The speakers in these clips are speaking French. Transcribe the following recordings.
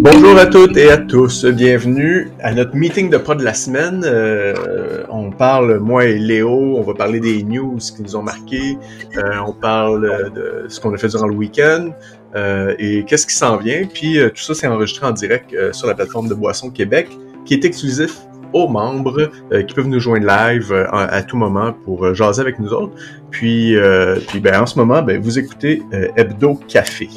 Bonjour à toutes et à tous, bienvenue à notre meeting de pas de la semaine. Euh, on parle, moi et Léo, on va parler des news qui nous ont marqués, euh, on parle de ce qu'on a fait durant le week-end euh, et qu'est-ce qui s'en vient. Puis tout ça, c'est enregistré en direct sur la plateforme de Boisson Québec, qui est exclusif aux membres qui peuvent nous joindre live à, tout moment pour jaser avec nous autres. Puis, puis ben, en ce moment, ben, vous écoutez Hebdo Café.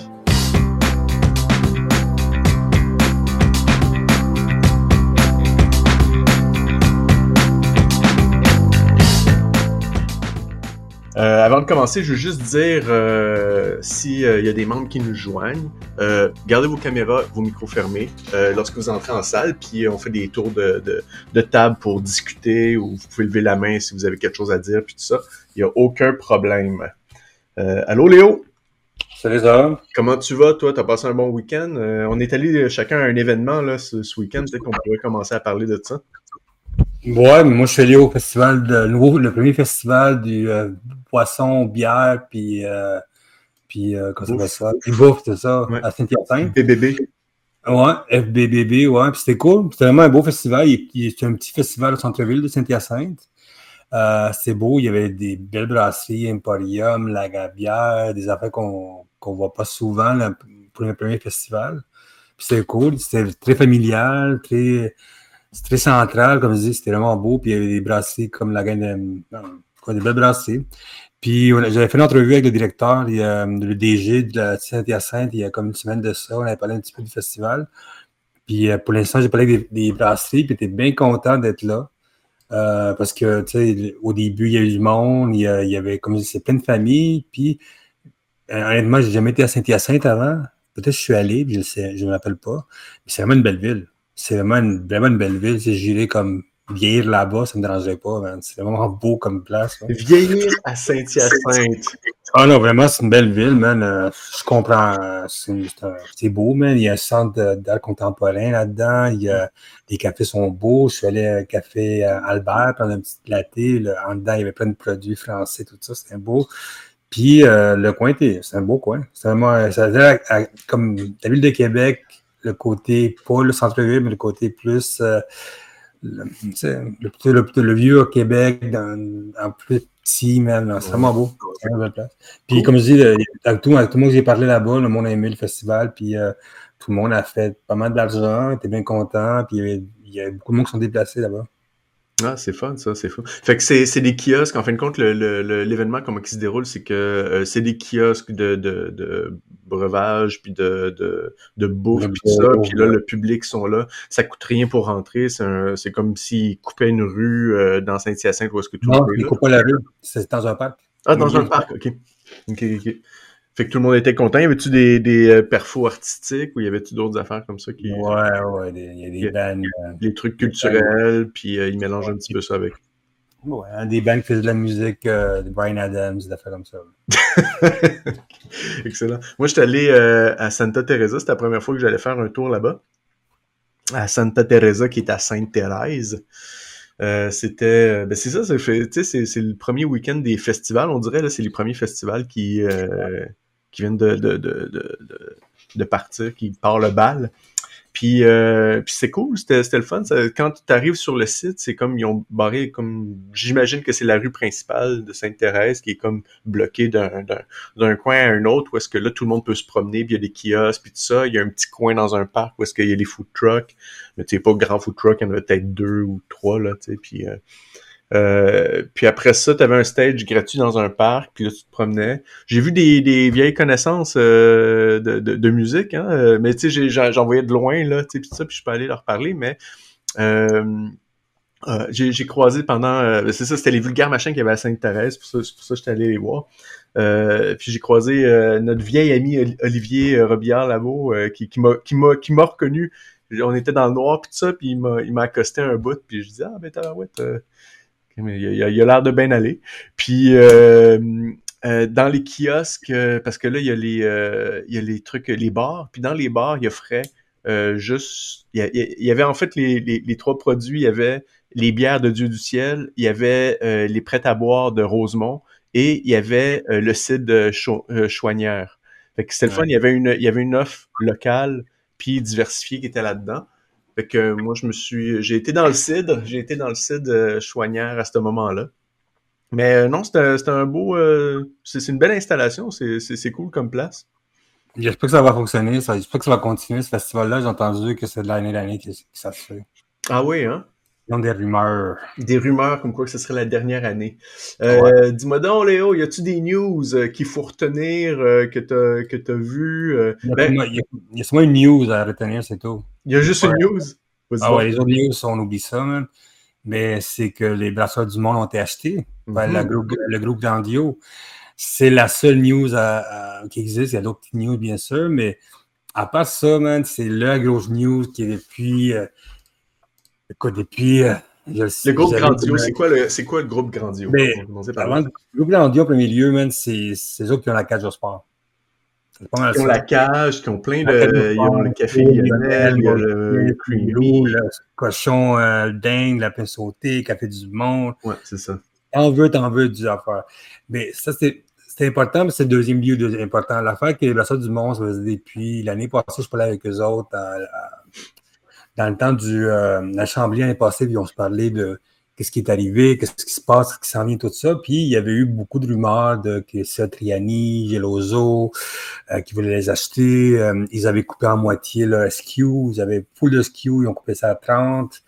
Euh, avant de commencer, je veux juste dire euh, s'il euh, y a des membres qui nous joignent, euh, gardez vos caméras, vos micros fermés lorsque vous entrez en salle, puis on fait des tours de, de, de, table pour discuter ou vous pouvez lever la main si vous avez quelque chose à dire, puis tout ça. Il n'y a aucun problème. allô Léo? Salut ça. Comment tu vas, toi? T'as passé un bon week-end? on est allé chacun à un événement là, ce, ce week-end. Peut-être qu'on pourrait commencer à parler de ça. Ouais, mais moi je suis allé au festival de nouveau, le premier festival du euh, poisson, bière, puis euh, puis euh, comment ça Puis bouffe, c'est ça, à Saint-Hyacinthe. FBBB. Ouais, FBBB, ouais, puis c'était cool. C'était vraiment un beau festival. C'était un petit festival au centre-ville de Saint-Hyacinthe. Euh, c'est beau, il y avait des belles brasseries, Emporium, la bière, des affaires qu'on qu'on voit pas souvent là, pour le premier festival. Puis c'était cool, c'était très familial, très c'est très central, comme je dis, c'était vraiment beau. Puis il y avait des brasseries comme la gagne de. Des belles brasseries. Puis j'avais fait une entrevue avec le directeur, le DG de la Saint-Hyacinthe, il y a comme une semaine de ça. On avait parlé un petit peu du festival. Puis euh, pour l'instant, j'ai parlé avec des, brasseries, puis j'étais bien content d'être là. Euh, parce que, tu sais, au début, il y avait du monde, il y, avait, comme je dis, c'est plein de familles. Puis, euh, honnêtement, j'ai jamais été à Saint-Hyacinthe avant. Peut-être que je suis allé, je ne je me rappelle pas. Mais c'est vraiment une belle ville c'est vraiment une, vraiment une belle ville. Si j'irais comme vieillir là-bas, ça ne me dérangerait pas, C'est vraiment beau comme place. Vieillir à Saint-Hyacinthe. Ah non, vraiment, c'est une belle ville, man. Euh, je comprends. C'est beau, man. Il y a un centre d'art contemporain là-dedans. Il y a, les cafés sont beaux. Je suis allé au café euh, Albert prendre un petit latte. En dedans, il y avait plein de produits français, tout ça. C'était beau. Puis euh, le coin, c'est un beau coin. C'est vraiment, ça comme la ville de Québec, le côté, pas le centre-ville, mais le côté plus, euh, le, le, le, vieux au Québec, en plus petit, même. C'est vraiment beau. C'est une belle place. Puis, comme je dis, avec tout, avec tout le monde que j'ai parlé là-bas, le monde a aimé le festival, puis euh, tout le monde a fait pas mal d'argent, était bien content, puis il y, avait, il y a beaucoup de monde qui sont déplacés là-bas. Ah, c'est fun, ça, c'est fun. Fait que c'est, c'est des kiosques. En fin de compte, le, le, l'événement, comment il se déroule, c'est que euh, c'est des kiosques de, de, de breuvage, puis de, de, de bouffe, puis tout ça. Puis là, le public sont là. Ça coûte rien pour rentrer. C'est, un, c'est comme s'ils coupaient une rue euh, dans Saint-Hyacinthe où est-ce que tout Non, ils coupent pas la rue. C'est dans un parc. Ah, dans un parc, OK. OK, OK. Fait que tout le monde était content. Y avait-tu des, des euh, perfos artistiques ou y avait-tu d'autres affaires comme ça qui. Ouais, ouais, il y a des bands. Euh, des trucs culturels, puis euh, ils mélangent un petit peu ça avec. Ouais, hein, des bands qui faisaient de la musique, de Brian Adams, des affaires comme ça. Excellent. Moi, j'étais allé à Santa Teresa. C'était la première fois que j'allais faire un tour là-bas. À Santa Teresa, qui est à Sainte-Thérèse. c'était ben c'est ça c'est c'est le premier week-end des festivals on dirait là c'est les premiers festivals qui qui viennent de, de, de, de, partir, qui part le bal. Puis, euh, puis c'est cool, c'était, le fun. quand tu arrives sur le site, c'est comme ils ont barré comme j'imagine que c'est la rue principale de Sainte-Thérèse qui est comme bloquée d'un, coin à un autre où est-ce que là tout le monde peut se promener, puis il y a des kiosques puis tout ça. Il y a un petit coin dans un parc où est-ce qu'il y a des food trucks, mais tu sais pas grand food truck, il y en avait peut-être deux ou trois là, tu sais. Puis euh, euh, puis après ça, tu avais un stage gratuit dans un parc, puis là, tu te promenais. J'ai vu des, des, vieilles connaissances euh, de, de, de, musique, hein, euh, mais tu sais, j'en voyais de loin, là, tu sais, puis ça, puis je peux aller leur parler, mais j'ai croisé pendant... c'est ça, c'était les vulgaires machins qu'il y avait à Sainte-Thérèse, pour ça, pour ça j'étais allé les voir. puis j'ai croisé notre vieil ami Olivier Robillard Labo, qui, qui m'a qui m'a reconnu. On était dans le noir, puis ça, puis il m'a accosté un bout, puis je disais « Ah, ben t'as, ouais, il a l'air de bien aller. Puis euh, euh, dans les kiosques, euh, parce que là, il y a les, il y a les trucs, les bars. Puis dans les bars, il offrait juste, il y, avait en fait les, les, trois produits. Il y avait les bières de Dieu du ciel, il y avait les prêts à boire de Rosemont et il y avait le cidre de Cho Chouanière. Fait que c'était le fun. Il y avait une, il y avait une offre locale puis diversifié qui était là-dedans. Fait que moi, je me suis, j'ai été dans le CID, j'ai été dans le CID euh, Chouanière à ce moment-là. Mais euh, non, c'était un beau, euh, c'est une belle installation, c'est cool comme place. J'espère que ça va fonctionner, j'espère que ça va continuer ce festival-là. J'ai entendu que c'est de l'année l'année que, ça se fait. Ah oui, hein? Des rumeurs. Des rumeurs comme quoi que ce serait la dernière année. Euh, Dis-moi donc, Léo, y a-tu des news euh, qu'il faut retenir, euh, que tu que as vu? Il, y a, ben, il, y a, seulement une news à retenir, c'est tout. Il y a juste une news? Ah ouais, les autres news, on oublie ça, man. Mais c'est que les brasseurs du monde ont été achetés par mhm. groupe, le groupe Grandio. C'est la seule news qui existe. Il y a d'autres news, bien sûr, mais à part ça, man, c'est la grosse news qui est depuis Écoute, depuis. Euh, le groupe Grandio, c'est quoi, le, quoi le groupe Grandio? Mais, avant, le groupe Grandio, en premier lieu, man, c'est eux qui ont la cage au sport. Qui ont la cage, qui ont plein de. Ils ont le café Lionel, il y a le creamy. Le cochon euh, dingue, la pain sautée, café du monde. Ouais, c'est ça. T'en veux, t'en veux du affaire. Mais ça, c'est. Important, mais c'est le deuxième lieu important. L'affaire que les brasseurs du monde, ça faisait depuis l'année passée, je parlais avec eux autres à dans le temps du euh, l'Assemblée l'année passée, ils ont se parlé de qu'est-ce qui est arrivé, qu'est-ce qui se passe, qu'est-ce qui s'en vient, tout ça. Puis il y avait eu beaucoup de rumeurs de que Triani, Geloso, euh, qui voulaient les acheter. Euh, ils avaient coupé en moitié leur SQ. Ils avaient full de SQ, ils ont coupé ça à 30.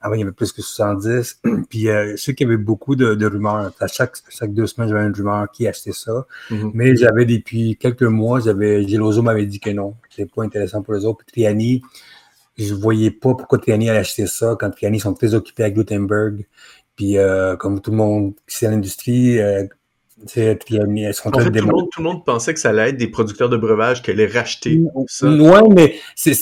Avant, il y avait plus que 70. Puis euh, je sais qu'il y avait beaucoup de, rumeurs. À chaque, chaque deux semaines, j'avais une rumeur qui achetait ça. Mm-hmm. Mais j'avais depuis quelques mois, j'avais Geloso m'avait dit que non, c'est pas intéressant pour les autres. Puis Triani, je voyais pas pourquoi Triani allait acheter ça quand Triani sont très occupés à Gutenberg. Puis, euh, comme tout le monde qui sait l'industrie, euh, Triani, elles sont en fait, tout, le monde, tout le monde pensait que ça allait être des producteurs de breuvages qui allaient racheter ça. Oui, mais c'est.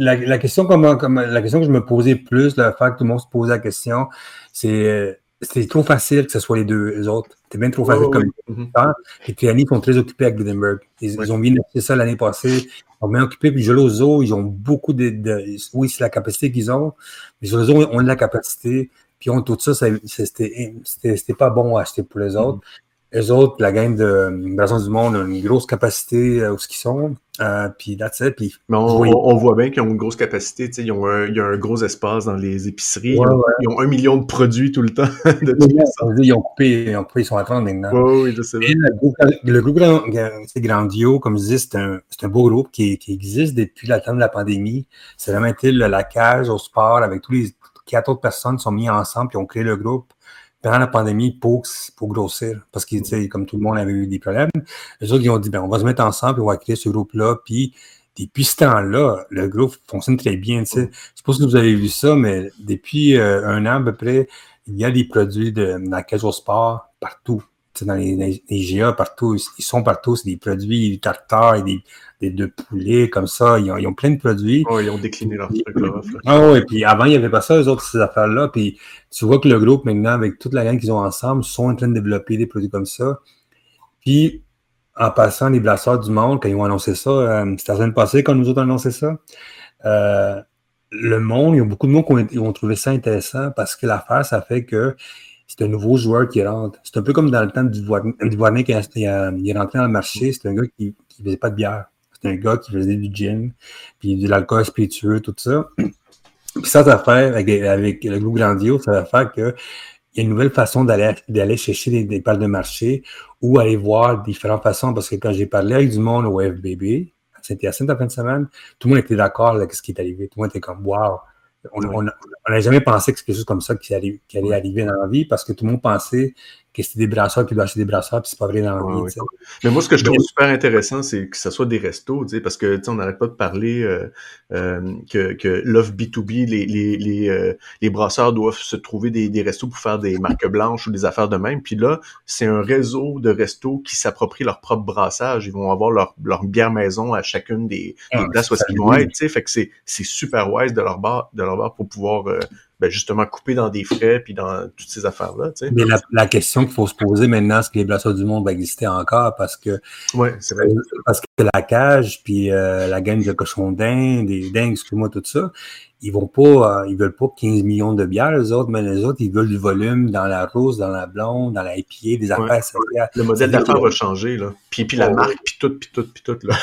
La, la, question comme, comme, la question que je me posais plus, le fait que tout le monde se posait la question, c'est c'est trop facile que ce soit les deux autres. C'est bien trop facile comme ça. Et Triani sont très occupés à Gutenberg. Ils, ont bien acheter ça l'année passée ont bien occupé. Puis Gelozo, ils ont beaucoup de, oui, c'est la capacité qu'ils ont, mais Gelozo ont la capacité. Puis ont tout ça, c'était pas bon à acheter pour les autres. Les autres, la gang de Brassons du Monde a une grosse capacité euh, où ce qu'ils sont. Euh, puis that's it. Puis, Mais on, voit bien qu'ils ont une grosse capacité. Ils ont un, il y a un gros espace dans les épiceries. ils, ont, un million de produits tout le temps. de ils, ont coupé, ils ont coupé, ils sont à 30 maintenant. oui, je sais. Le groupe, le groupe Grandio, comme je dis, c'est un, un, beau groupe qui, qui, existe depuis la temps de la pandémie. C'est vraiment été la cage au sport avec tous les quatre autres personnes qui sont mis ensemble et ont créé le groupe pendant la pandémie pour, pour grossir. Parce que, comme tout le monde avait eu des problèmes, les autres, ils ont dit, ben, on va se mettre ensemble et on va créer ce groupe-là. Puis, depuis ce temps-là, le groupe fonctionne très bien. Je sais pas si vous avez vu ça, mais depuis euh, un an à peu près, il y a des produits de, dans au sport partout dans les, les, GA partout, ils sont partout, c'est des produits du tartare et des, des de poulet comme ça, ils ont, ils ont plein de produits. Oh, ils ont décliné leur truc là. Ah oui, puis avant, il n'y avait pas ça, eux autres, ces affaires-là. Puis tu vois que le groupe, maintenant, avec toute la gang qu'ils ont ensemble, sont en train de développer des produits comme ça. Puis, en passant, les blasseurs du monde, quand ils ont annoncé ça, euh, c'était la semaine passée quand nous autres annoncé ça. Euh, le monde, il y a beaucoup de monde qui ont, ont trouvé ça intéressant parce que l'affaire, ça fait que c'est un nouveau joueur qui rentre. C'est un peu comme dans le temps du Duvoirnet qui il est rentré dans le marché. C'est un gars qui ne faisait pas de bière. C'est un gars qui faisait du gin, puis de l'alcool spiritueux, tout ça. Puis ça, ça fait, avec, avec le groupe Grandio, ça va faire qu'il y a une nouvelle façon d'aller d'aller chercher des, des parts de marché ou aller voir différentes façons. Parce que quand j'ai parlé avec du monde au FBB, à Saint-Hyacinthe la fin de semaine, tout le monde était d'accord avec ce qui est arrivé. Tout le monde était comme, wow, on n'a jamais pensé que c'est quelque chose comme ça qui allait, qui allait arriver dans la vie parce que tout le monde pensait que c'était des brasseurs qui doivent acheter des brasseurs, puis c'est pas vrai dans la vie. Mais moi, ce que je trouve super intéressant, c'est que ce soit des restos, parce que on n'arrête pas de parler euh, euh, que, que l'offre B2B, les, les, les, euh, les, brasseurs doivent se trouver des, des restos pour faire des marques blanches ou des affaires de même. Puis là, c'est un réseau de restos qui s'approprient leur propre brassage. Ils vont avoir leur, leur bière maison à chacune des, des ah, places où ils vont être. Fait que c'est super wise de leur bar, de leur bar pour pouvoir ben justement couper dans des frais puis dans toutes ces affaires-là. Tu sais. Mais la, la question qu'il faut se poser maintenant, est-ce que les brasseurs du monde vont exister encore? Parce que ouais, c'est vrai. parce que la cage, puis euh, la gamme de cochons d'Inde, des dingues, excuse-moi, tout ça, ils vont pas, euh, ils veulent pas 15 millions de bières, les autres, mais les autres, ils veulent du volume dans la rose, dans la blonde, dans la IPA, des affaires. Le modèle d'affaires va changer, là. Puis, puis la marque, puis tout, puis tout, puis tout, là.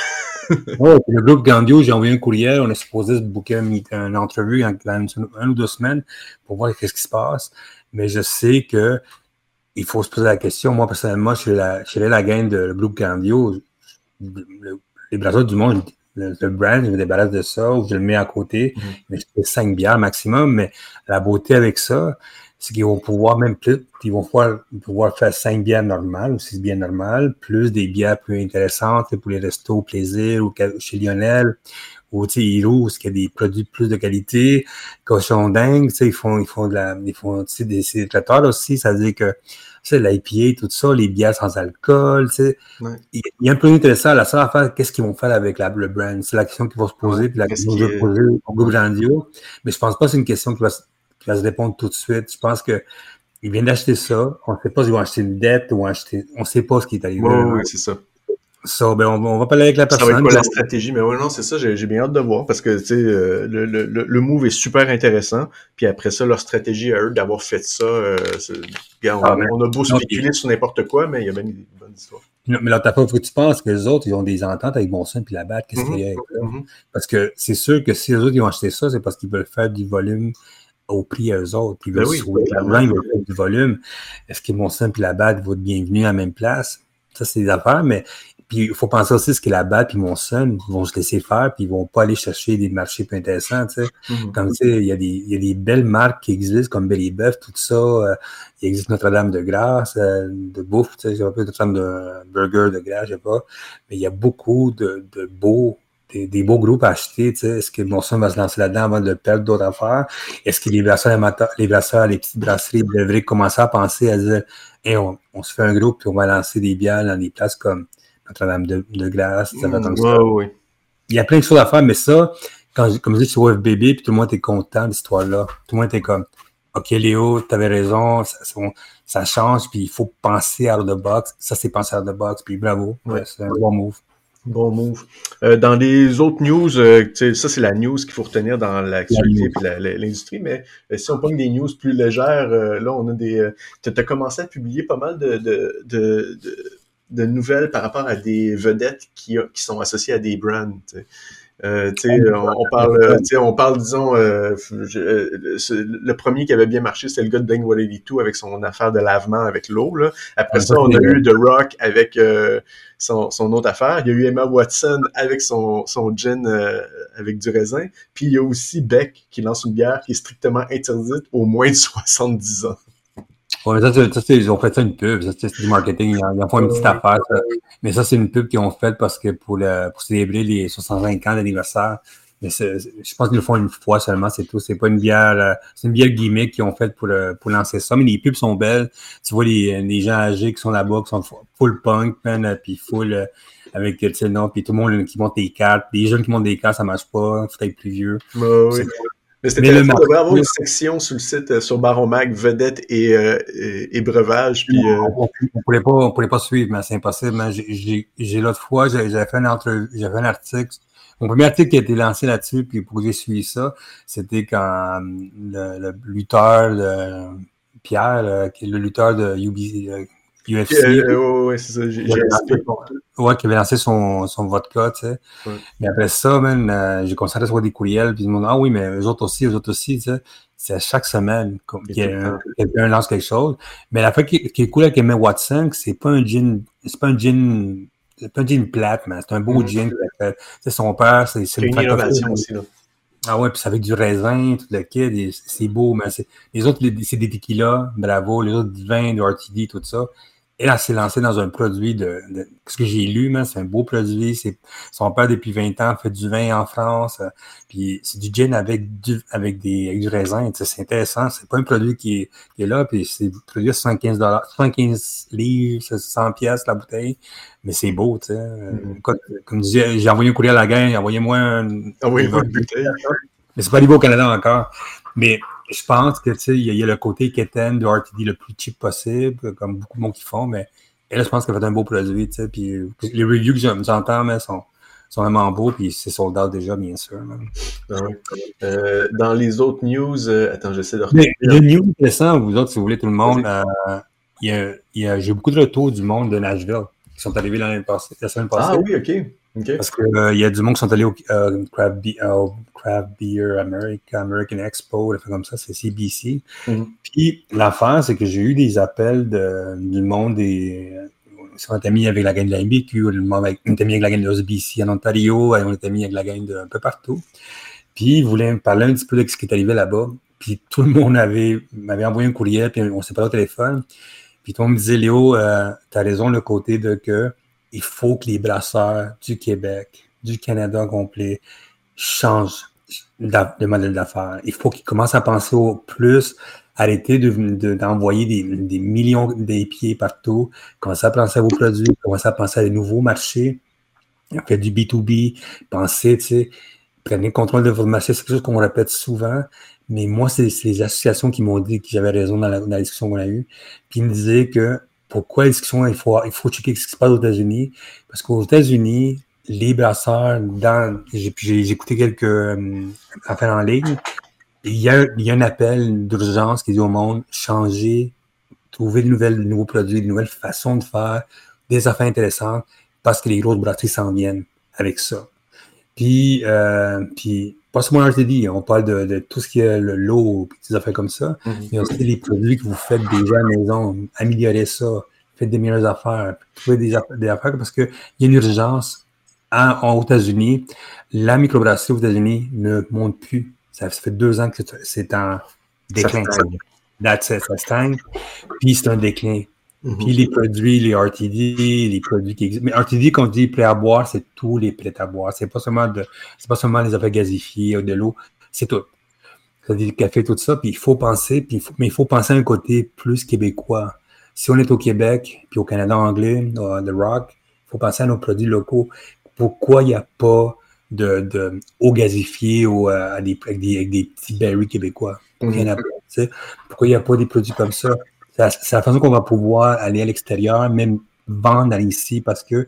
Ouais, le groupe Gandio, j'ai envoyé un courriel. On est supposé se booker une, entrevue en, une, ou deux semaines pour voir ce qui se passe. Mais je sais que il faut se poser la question. Moi, personnellement, je suis la, la gang de le groupe Gandio. les brasseurs du monde, le, brand, je me débarrasse de ça ou je le mets à côté. Mm-hmm. Mais je fais 5 bières maximum. Mais la beauté avec ça, c'est qu'ils vont pouvoir même plus, ils vont pouvoir, pouvoir faire 5 bières normales ou 6 bières normales, plus des bières plus intéressantes pour les restos plaisir ou chez Lionel ou tu sais, qu'il y a des produits plus de qualité, cochon dingue, tu sais, ils font, ils font de la, ils font, tu sais, des, traiteurs aussi, ça veut dire que, tu sais, l'IPA, tout ça, les bières sans alcool, tu sais. Il, y a un peu intéressant, la seule affaire, qu'est-ce qu'ils vont faire avec la, le brand? C'est la question qui va se poser, puis la question qui va se poser au groupe Grandio. Mais je pense pas que c'est une question qui va, qui va se répondre tout de suite. Je pense que, ils viennent d'acheter ça. On ne sait pas s'ils vont acheter une dette ou acheter. On ne sait pas ce qui est arrivé. Oui, c'est ça. Ça, ben on, va parler avec la personne. Ça va être quoi la stratégie? Mais oui, non, c'est ça, j'ai bien hâte de voir parce que tu sais, euh, le, le, le, move est super intéressant. Puis après ça, leur stratégie à eux d'avoir fait ça, euh, on, ah, on, a beau spéculer sur n'importe quoi, mais il y a même une bonne histoire. Non, mais là, t'as pas faut que tu penses que les autres, ils ont des ententes avec Bonson puis la batte, qu'est-ce qu'il y a avec mm Parce que c'est sûr que si les autres ils vont acheter ça, c'est parce qu'ils veulent faire du volume au prix à eux autres. Ils veulent ben oui, l'argent, ils veulent du volume. Est-ce que Bonson puis la batte vont être bienvenus à la même place? Ça, c'est des affaires, mais puis il faut penser aussi ce que la balle puis mon son vont se laisser faire puis ils vont pas aller chercher des marchés plus intéressants, tu sais. Mm-hmm. Comme tu sais, il y a des il y a des belles marques qui existent comme Belly Buff, tout ça. Euh, il existe Notre-Dame de Grâce, euh, de bouffe, tu sais, un peu Notre-Dame de burger de grâce, je sais pas. Mais il y a beaucoup de, de beaux des, des, beaux groupes à acheter. Tu sais. Est-ce que mon son va se lancer là-dedans avant de perdre d'autres affaires? Est-ce que les brasseurs les brasseurs, les petites brasseries devraient commencer à penser à dire hey, on, on se fait un groupe puis on va lancer des bières dans des places comme Notre-Dame de, de, Glace, ça va comme ça. Il y a plein de choses à faire, mais ça, quand, comme je dis, sur FBB, puis tout le monde est content de l'histoire-là. Tout le monde était comme, OK, Léo, tu avais raison, ça, ça, change, puis il faut penser of the box. Ça, c'est penser of the box, puis bravo. c'est un bon move. Bon move. Euh, dans les autres news, euh, ça c'est la news qu'il faut retenir dans l'actualité et l'industrie, mais euh, si on prend des news plus légères, là on a des. tu as commencé à publier pas mal de, de, de, de, nouvelles par rapport à des vedettes qui, qui sont associées à des brands. Euh, on, on, parle, euh, on parle, disons, euh, le premier qui avait bien marché, c'est le gars de Bang 2 avec son affaire de lavement avec l'eau. Après ça, on a eu The Rock avec son, son, autre affaire. Il y a eu Emma Watson avec son, son gin avec du raisin. Puis il y a aussi Beck qui lance une bière qui est strictement interdite aux moins de 70 ans. Ouais, ça, ça ils ont fait ça une pub, ça c'est du marketing, ils en, font une petite affaire. Mais ça, c'est une pub qu'ils ont faite parce que pour, le, pour célébrer les 65 ans d'anniversaire. Mais je pense qu'ils le font une fois seulement, c'est tout. C'est pas une bière, euh, c'est une bière gimmick qu'ils ont faite pour, pour lancer ça. Mais les pubs sont belles. Tu vois les, les gens âgés qui sont là-bas, qui sont full punk, man, puis full euh, avec sais, non, puis tout le monde qui monte des cartes. Les jeunes qui montent des cartes, ça marche pas. Faut être plus vieux. Bah, oui. Mais c'était devrait avoir une section sur le site euh, sur Baron Mag, vedettes et, euh, et, breuvage. Puis, euh, on, ne pouvait pas, on pouvait pas suivre, mais c'est impossible. J'ai l'autre fois, j'avais fait, un fait un article. Mon premier article qui a été lancé là-dessus, puis pour que j'ai suivi ça, c'était quand le, le, lutteur de Pierre, qui est le lutteur de UBC, UFC. Euh, ouais, c'est ça. Ouais, qui avait lancé son, son vodka, tu sais. Mais après ça, man, euh, j'ai commencé à recevoir des courriels, puis ils me disent Ah oui, mais eux autres aussi, eux autres aussi, tu sais. C'est à chaque semaine que quelqu'un lance quelque chose. Mais la fois qui, qui est cool avec Emma Watson, c'est pas un gin, c'est pas un gin, c'est pas un gin plate, mais c'est un beau gin C'est son père, c'est, c'est une innovation aussi, là. Ah ouais, puis ça avec du raisin, tout le kit, c'est beau, mais c'est, les autres, c'est des tequila, bravo, les autres, du vin, du RTD, tout ça. Et là, s'est lancé dans un produit de, ce que j'ai lu, c'est un beau produit. C'est son père depuis 20 ans fait du vin en France. Euh, puis c'est du gin avec du avec des avec du raisin. C'est intéressant. C'est pas un produit qui est, qui est là. Puis c'est produit à 75 dollars, 75 livres, 100 pièces la bouteille. Mais c'est beau, tu sais. Mm-hmm. Comme, je disais, j'ai envoyé un courrier à la gang, envoyez-moi un. Envoyez une bouteille. Mais c'est pas niveau au Canada encore. Mais je pense que, il y, a le côté Keten de RTD le plus cheap possible, comme beaucoup de monde qui font, mais elle, je pense qu'elle fait un beau produit, puis les reviews que j'entends, mais sont, sont vraiment beaux, puis c'est sold out déjà, bien sûr. Ah euh, dans les autres news, euh, attends, j'essaie de retenir. Le news vous autres, si vous voulez, tout le monde, euh, y a, y a, j'ai beaucoup de retours du monde de Nashville qui sont arrivés la semaine passée. Ah oui, OK. Parce qu'il euh, y a du monde qui sont allés au euh, Craft, Beer America, American Expo, comme ça, c'est CBC. Mm-hmm. Puis l'affaire, c'est que j'ai eu des appels de, du monde des. On était mis avec la gang de la MBQ, on était mis avec la gang de l'OSBC en Ontario, on était mis avec la gang de un peu partout. Puis ils voulaient me parler un petit peu de ce qui est arrivé là-bas. Puis tout le monde avait m'avait envoyé un courriel, puis on s'est parlé au téléphone. Puis tout le monde me disait, Léo, euh, tu as raison, le côté de que il faut que les brasseurs du Québec, du Canada complet, changent de, modèle d'affaires. Il faut qu'ils commencent à penser au plus, arrêter d'envoyer de, des, millions des pieds partout, commencer à penser à vos produits, commencer à penser à des nouveaux marchés, faire du B2B, penser, tu sais, prenez le contrôle de votre marché, c'est quelque chose qu'on répète souvent, mais moi, c'est les associations qui m'ont dit que j'avais raison dans la, dans la discussion qu'on a eue, ils me disaient que pourquoi est-ce qu'il faut, il faut checker ce qui se passe aux États-Unis? Parce qu'aux États-Unis, les brasseurs, dans, j'ai écouté quelques euh, affaires en ligne, il y, a, il y a un appel d'urgence qui dit au monde, changer, trouver de, nouvelles, nouveaux produits, de nouvelles façons de faire, des affaires intéressantes, parce que les grosses brasseries s'en viennent avec ça. Puis, euh, puis pas seulement RTD, on parle de, de, tout ce qui est le lot, des affaires comme ça, mm mais aussi les produits que vous faites déjà à la maison, améliorer ça, faites des meilleures affaires, trouver des, des affaires parce qu'il y a une urgence en, aux États-Unis. La microbrasserie aux États-Unis ne monte plus. Ça, fait deux ans que c'est en déclin. Ça, ça stagne. Puis c'est un déclin. Mhm. Puis les produits, les RTD, les produits qui existent. Mais RTD, quand on dit prêt à boire, c'est tous les prêts à boire. C'est pas seulement de, c'est pas seulement les affaires gazifiées ou de l'eau, c'est tout. C'est-à-dire le café, tout ça. Puis il faut penser, puis mais il faut penser à un côté plus québécois. Si on est au Québec, puis au Canada anglais, The Rock, il faut penser à nos produits locaux. Pourquoi il n'y a pas de, de eau gazifiée ou euh, à des, avec, des, des petits berries québécois? Pourquoi il n'y a pas des produits comme ça? C'est la façon qu'on va pouvoir aller à l'extérieur, même vendre ici, parce que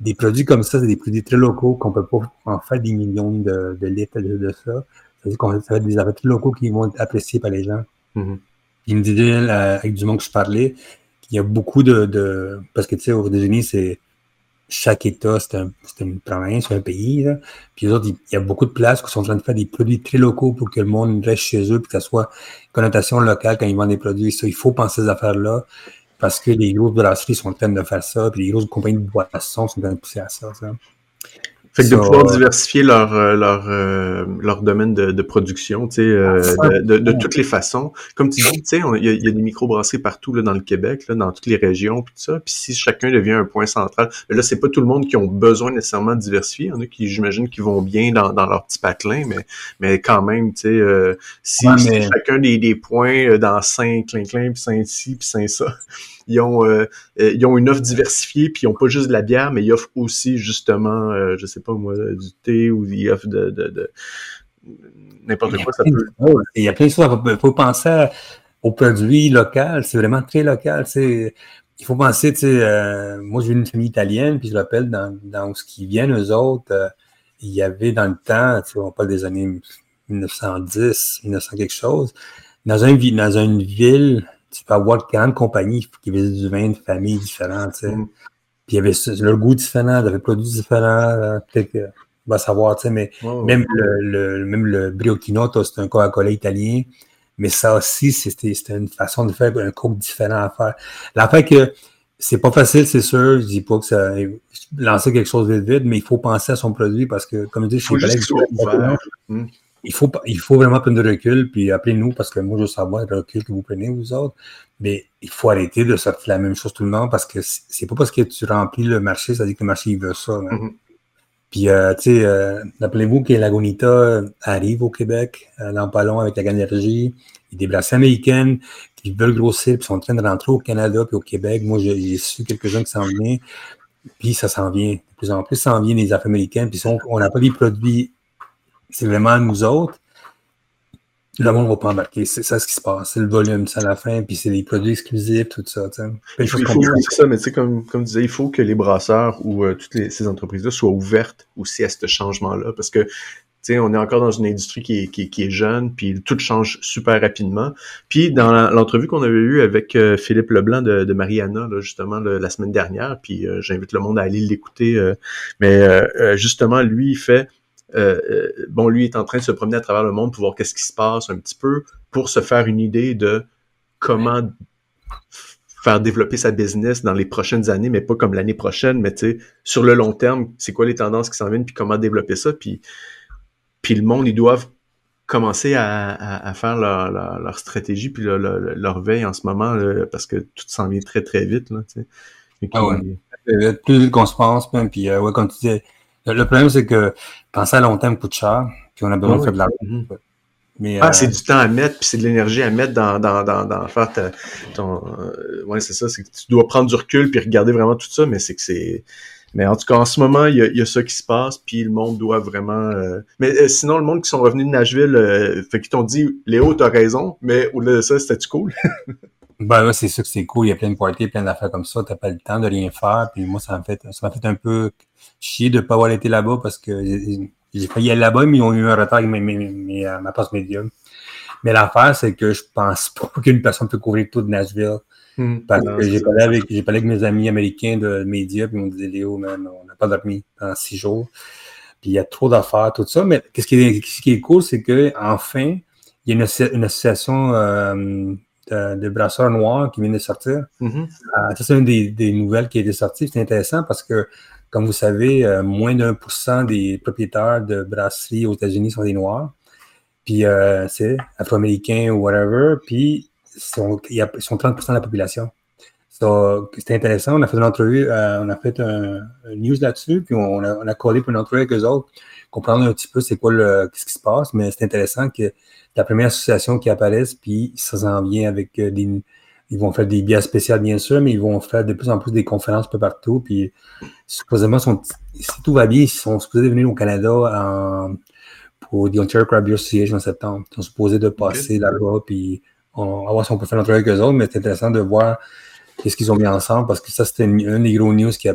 des produits comme ça, c'est des produits très locaux qu'on peut pas en faire des millions de, de litres de, ça. C'est-à-dire qu'on ça va être des affaires très locaux qui vont être appréciés par les gens. Mm-hmm. Il me disait, avec du monde que je parlais, qu'il y a beaucoup de, de parce que tu sais, aux États-Unis, c'est chaque État, c'est un, une province, un pays. Là. Puis autres, il y a beaucoup de places qui sont en train de faire des produits très locaux pour que le monde reste chez eux, puis que ça soit connotation locale quand ils vendent des produits. Ça, il faut penser à ces affaires-là parce que les grosses brasseries sont en train de faire ça, puis les grosses compagnies de boissons sont en train de pousser à ça. ça. Fait que de pouvoir diversifier leur, euh, leur, euh, leur domaine de, de production, tu sais, euh, de, de, toutes les façons. Comme tu dis, tu sais, il y, a, des microbrasseries partout là, dans le Québec, là, dans toutes les régions, puis tout ça. Puis si chacun devient un point central, là, c'est pas tout le monde qui ont besoin nécessairement de diversifier. Il y en a qui, j'imagine, qui vont bien dans, dans leur petit patelin, mais, mais quand même, tu sais, si, chacun des, des points dans Saint-Clinclin, puis Saint-Ci, puis Saint-Ça, ils ont, euh, euh, ils ont une offre diversifiée, puis ils n'ont pas juste de la bière, mais ils offrent aussi justement, euh, je sais pas moi, du thé ou ils offrent de, de, de n'importe quoi. Ça peut... Il y a plein de choses. Il faut penser aux produits locaux. C'est vraiment très local. C'est il faut penser, tu sais, euh, moi, j'ai une famille italienne, puis je rappelle, dans, dans ce qui vient, eux autres, il y avait dans le temps, tu sais, on parle des années 1910, 1900 quelque chose, dans, un, dans une ville tu peux avoir 40 compagnies qui avaient du vin de familles différentes, tu sais. Mm. Puis il y avait leur goût différent, ils avaient produits différents, peut-être que on va savoir, tu sais, mais même le, le, même le c'est un Coca-Cola italien, mais ça aussi, c'était une façon de faire un coke différent à faire. L'affaire que c'est pas facile, c'est sûr. Je dis pas que ça lancer quelque chose de vite, mais il faut penser à son produit parce que, comme je dis, je suis il faut, il faut vraiment prendre de recul, puis appelez-nous, parce que moi, je veux savoir le recul que vous prenez, vous autres. Mais il faut arrêter de sortir la même chose tout le monde, parce que c'est pas parce que tu remplis le marché, ça dit que le marché, il veut ça. Hein. Mm-hmm. Puis, euh, tu sais, euh, rappelez-vous que Lagunita arrive au Québec, euh, long, avec la gamme d'énergie. Il y a des brasseries américaines qui veulent grossir, puis sont en train de rentrer au Canada, puis au Québec. Moi, j'ai su quelques-uns qui s'en viennent. Puis ça s'en vient. De plus en plus, ça s'en vient les affaires américaines. Puis on n'a pas des produits c'est vraiment nous autres, le monde ne va pas embarquer. C'est ça ce qui se passe. C'est le volume, c'est à la fin, puis c'est les produits exclusifs, tout ça. Il faut, ça, mais tu sais, comme, comme disais, il faut que les brasseurs ou euh, toutes ces entreprises-là soient ouvertes aussi à ce changement-là. Parce que sais, on est encore dans une industrie qui est, qui, est jeune, puis tout change super rapidement. Puis dans l'entrevue qu'on avait eue avec euh, Philippe Leblanc de, de Mariana, là, justement, la semaine dernière, puis euh, j'invite le monde à aller l'écouter, euh, mais justement, lui, il fait... bon, lui est en train de se promener à travers le monde pour voir qu'est-ce qui se passe un petit peu, pour se faire une idée de comment faire développer sa business dans les prochaines années, mais pas comme l'année prochaine, mais tu sais, sur le long terme, c'est quoi les tendances qui s'en viennent, puis comment développer ça, puis, puis le monde, ils doivent commencer à, faire leur, stratégie, puis leur, veille en ce moment, parce que tout s'en vient très, très vite, là, tu sais. Ah ouais. Plus vite qu'on se pense, puis euh, ouais, comme tu disais, le problème, c'est que penser à long terme coûte cher, puis on a besoin de faire de l'argent. Mm-hmm ah, c'est euh, du temps à mettre, puis c'est de l'énergie à mettre dans, dans, dans, dans faire ta, ton. Euh, ouais, c'est ça. C'est que tu dois prendre du recul puis regarder vraiment tout ça, mais c'est que c'est. Mais en tout cas, en ce moment, il y a, y a, ça qui se passe, puis le monde doit vraiment. Euh, mais sinon, le monde qui sont revenus de Nashville, fait qu'ils t'ont dit, Léo, t'as raison, mais au-delà de ça, c'était cool? ben ouais, c'est sûr que c'est cool. Il y a plein de parties, plein d'affaires comme ça. T'as pas le temps de rien faire. Puis moi, ça m'a fait, ça m'a fait un peu chier de pas avoir été là-bas parce que j'ai failli aller là-bas, mais ils ont eu un retard avec mes, euh, ma passe médium. Mais l'affaire, c'est que je pense pas qu'une personne peut couvrir tout de Nashville. Hmm. parce que j'ai parlé, avec, j'ai parlé avec mes amis américains de médias, puis ils m'ont dit Léo, man, on n'a pas dormi pendant six jours. Puis il y a trop d'affaires, tout ça. Mais qu'est-ce qui est, ce qui est cool, c'est que enfin, il y a une, une association euh, de, de, brasseurs noirs qui vient de sortir. Mm-hmm. Euh, ça, c'est une des, des, nouvelles qui a été sortie. C'est intéressant parce que comme vous savez, euh, moins d'un pour cent des propriétaires de brasseries aux États-Unis sont des Noirs. Puis, euh, c'est afro-américains ou whatever. Puis, ils sont, sont 30 de la population. So, C'était intéressant. On a fait une entrevue, euh, on a fait un, news là-dessus, puis on a, on collé pour une entrevue avec eux autres, comprendre un petit peu c'est quoi qu'est-ce qui se passe. Mais c'est intéressant que la première association qui apparaisse, puis ça s'en vient avec des, ils vont faire des biens spéciaux, bien sûr, mais ils vont faire de plus en plus des conférences un peu partout. Puis, supposément, sont, si tout va bien, ils sont supposés venir au Canada en, pour The Ontario Crab Beer Association en septembre. Ils sont supposés de passer là-bas, puis on va voir si on peut faire travail avec eux autres, mais c'est intéressant de voir qu'est-ce qu'ils ont mis ensemble, parce que ça, c'était un des gros news qui,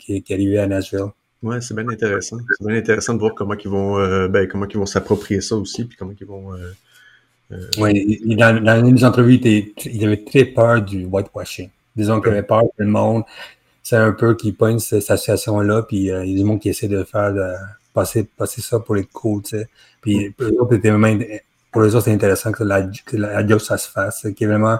qui, qui est arrivé à Nashville. Ouais, c'est bien intéressant. C'est bien intéressant de voir comment ils vont, euh, ben, comment ils vont s'approprier ça aussi, puis comment ils vont euh, oui, dans, dans les entrevues, il avait très peur du whitewashing. Disons qu'il avait peur que le monde, c'est un peu qui pointe cette association-là, puis euh, il y a du monde qui essaie de faire, de passer, passer ça pour les cool, tu sais. Puis pour eux autres, c'est intéressant que la, que la job, ça se fasse, qu'il y vraiment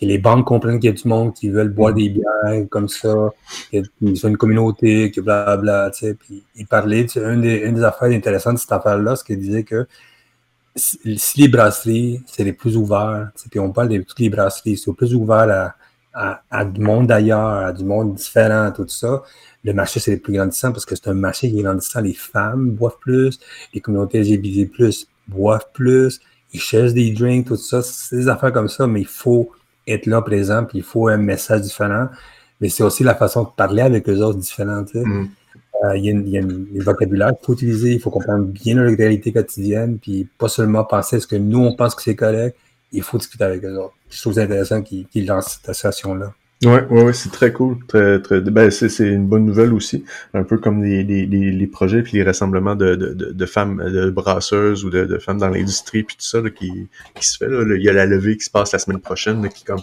que les banques comprennent qu'il y a du monde qui veulent boire des bières comme ça, qu'il y a une communauté, que blablabla, tu sais. Puis il parlait, tu sais, une des, une des affaires intéressantes de cette affaire-là, c'est qu'il disait que si les brasseries, c'est les plus ouverts, puis on parle de toutes les brasseries, c'est plus ouvert à, du monde d'ailleurs, à du monde différent, tout ça, le marché, c'est le plus grandissant parce que c'est un marché qui est grandissant. Les femmes boivent plus, les communautés LGBT+, boivent plus, ils cherchent des drinks, tout ça. C'est des affaires comme ça, mais il faut être là présent, puis il faut un message différent. Mais c'est aussi la façon de parler avec les autres différentes. Mm. Euh, il, y a y a une, vocabulaire qu'il faut utiliser, il faut comprendre bien leur réalité quotidienne, puis pas seulement penser à ce que nous, on pense que c'est correct, il faut discuter avec eux autres. Je trouve ça intéressant qu'ils qu lancent cette association-là. Ouais, ouais, ouais c'est très cool. Très, très, ben, c'est, une bonne nouvelle aussi. Un peu comme les, les, les, projets puis les rassemblements de, de, de, femmes, de brasseuses ou de, de femmes dans l'industrie puis tout ça là, qui, qui se fait. Là. Il y a la levée qui se passe la semaine prochaine qui comme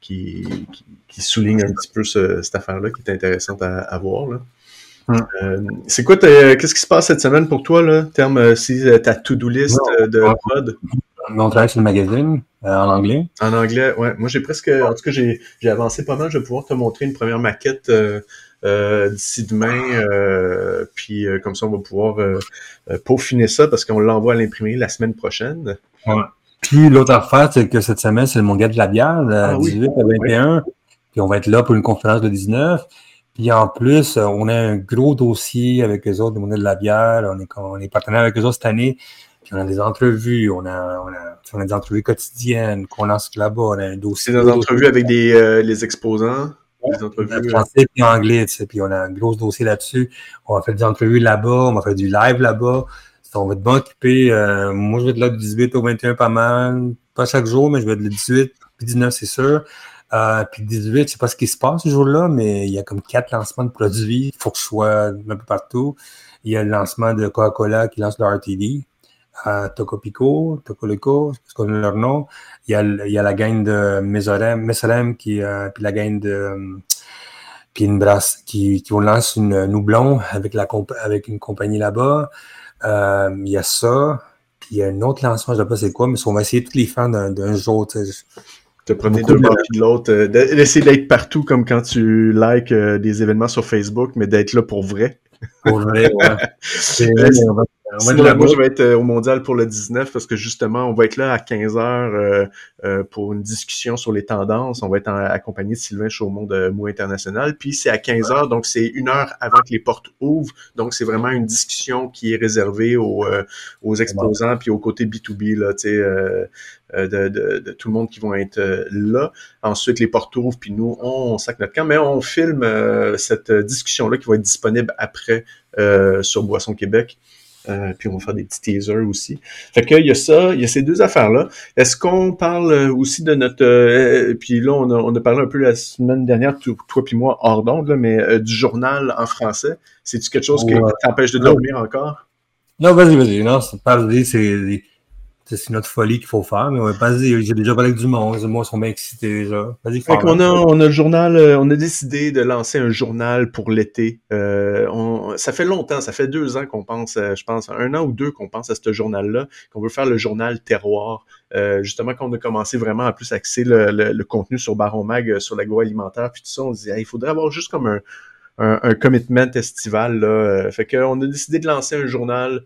qui, qui, souligne un petit peu cette affaire-là qui est intéressante à, à voir. Là. Euh, c'est quoi, qu'est-ce qui se passe cette semaine pour toi, là, terme euh, si euh, ta to-do list de prod? On travaille sur le magazine en anglais. En anglais, ouais. Moi, j'ai presque, en tout cas, j'ai, avancé pas mal. Je vais pouvoir te montrer une première maquette d'ici demain. puis comme ça, on va pouvoir peaufiner ça parce qu'on l'envoie à l'imprimerie la semaine prochaine. Puis l'autre affaire, c'est que cette semaine, c'est le Mondial de la bière, le 18 à 21. Puis on va être là pour une conférence de 19. Puis en plus, euh, on a un gros dossier avec eux autres, on a de la bière, on est, on est partenaire avec eux autres cette année. Puis on a des entrevues, on a, on a, on a des entrevues quotidiennes qu'on lance là-bas, on a un dossier. C'est des entrevues avec des, euh, les exposants. des entrevues. En français et anglais, tu sais, puis on a un gros dossier là-dessus. On va faire des entrevues là-bas, on va faire du live là-bas. On va être bien occupé. Euh, moi, je vais être là du 18 au 21 pas mal. Pas chaque jour, mais je vais être le 18 puis 19, c'est sûr. Euh, puis 18, je sais pas ce qui se passe ce jour-là, mais il y a comme quatre lancements de produits. Il faut que je sois un peu partout. Il y a le lancement de Coca-Cola qui lance le RTD. à Tocopico, Tocolico, parce qu'on a leur nom. Il y a, il y a la gang de Mesolem, qui, euh, puis la gang de puis une brasse qui, qui lance une Noublon avec la avec une compagnie là-bas. Euh, il y a ça. Puis il y a un autre lancement, je ne sais pas c'est quoi, mais on va essayer tous les faire d'un jour. Te prenez deux bords de l'autre. Euh, d'essayer d'être partout comme quand tu likes euh, des événements sur Facebook, mais d'être là pour vrai. Pour vrai, ouais. moi, je vais être euh, au mondial pour le 19 parce que justement, on va être là à 15 heures euh, euh, pour une discussion sur les tendances. On va être accompagné de Sylvain Chaumont de Mou International. Puis c'est à 15 heures, donc c'est une heure avant que les portes ouvrent. Donc c'est vraiment une discussion qui est réservée aux, aux exposants puis au côté B2B là, tu sais, de, de, de, tout le monde qui vont être là. Ensuite, les portes ouvrent puis nous, on, sac notre camp, mais on filme cette discussion-là qui va être disponible après sur Boisson Québec. Euh, puis on va faire des petits teasers aussi. Fait que il y a ça, il y a ces deux affaires-là. Est-ce qu'on parle euh, aussi de notre... Euh, puis là, on a, on a parlé un peu la semaine dernière, toi puis moi, hors d'onde, mais du journal en français. C'est-tu quelque chose qui t'empêche de dormir encore? Non, vas-y, vas-y. Non, pas c'est c'est notre folie qu'il faut faire, mais on va pas j'ai déjà parlé avec du monde, les gens sont bien excités déjà. Vas-y, on a, on a le journal, euh, on a décidé de lancer un journal pour l'été. Euh, ça fait longtemps, ça fait deux ans qu'on pense, euh, je pense, un an ou deux qu'on pense à ce journal-là, qu'on veut faire le journal terroir. justement, quand on a commencé vraiment à plus axer le, contenu sur Baron Mag, sur l'agroalimentaire, puis tout ça, on se dit, il faudrait avoir juste comme un, un, commitment estival. Là. Fait qu'on a décidé de lancer un journal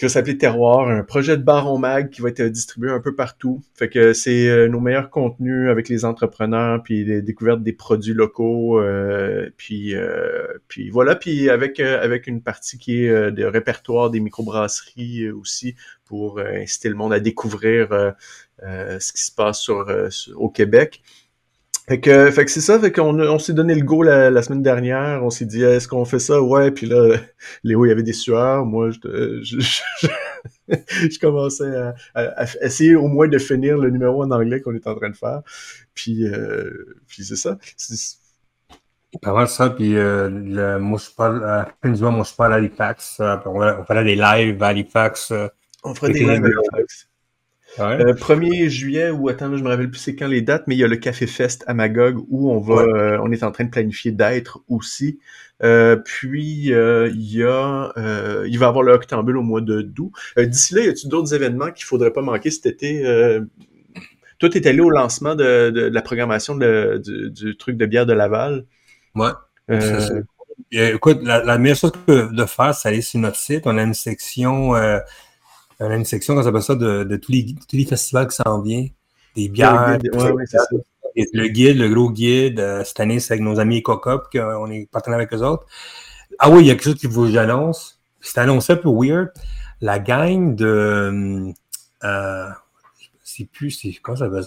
qui va s'appeler Terroir, un projet de Baron Mag qui va être distribué un peu partout. Fait que c'est euh, nos meilleurs contenus avec les entrepreneurs, puis les découvertes des produits locaux, euh, puis euh, puis voilà, puis avec avec une partie qui est de répertoire des microbrasseries aussi pour inciter le monde à découvrir ce qui se passe sur au Québec. Fait que, fait que c'est ça, fait qu'on on s'est donné le go la, semaine dernière, on s'est dit est-ce qu'on fait ça? Ouais, puis là, Léo, il y avait des sueurs, moi je, je, je, commençais à, essayer au moins de finir le numéro en anglais qu'on est en train de faire. Puis, euh, puis c'est ça. Pas mal ça, puis euh, le, moi je parle, euh, moi je parle à Halifax, euh, on, on fera des lives à Halifax. Euh, on fera des lives à Halifax. 1er euh, juillet, ou attends, je me rappelle plus c'est quand les dates, mais il y a le Café Fest à Magog où on va, euh, on est en train de planifier d'être aussi. Euh, puis il y a, il va y avoir le Octambule au mois de d'août. D'ici là, y a-t-il d'autres événements qu'il faudrait pas manquer cet été? toi, t'es allé au lancement de, la programmation du, truc de bière de Laval? Ouais. Écoute, la, meilleure chose que de faire, c'est aller sur notre site. On a une section on a une section, on s'appelle ça, de, tous, les, tous les festivals qui s'en viennent, des bières. le guide, le gros guide, euh, cette année, c'est avec nos amis EcoCop, qu'on est partenaire avec eux autres. Ah oui, il y a quelque chose qui vous annonce. C'est annoncé un peu weird. La gang de. Euh, c'est plus. C'est, comment ça s'appelle?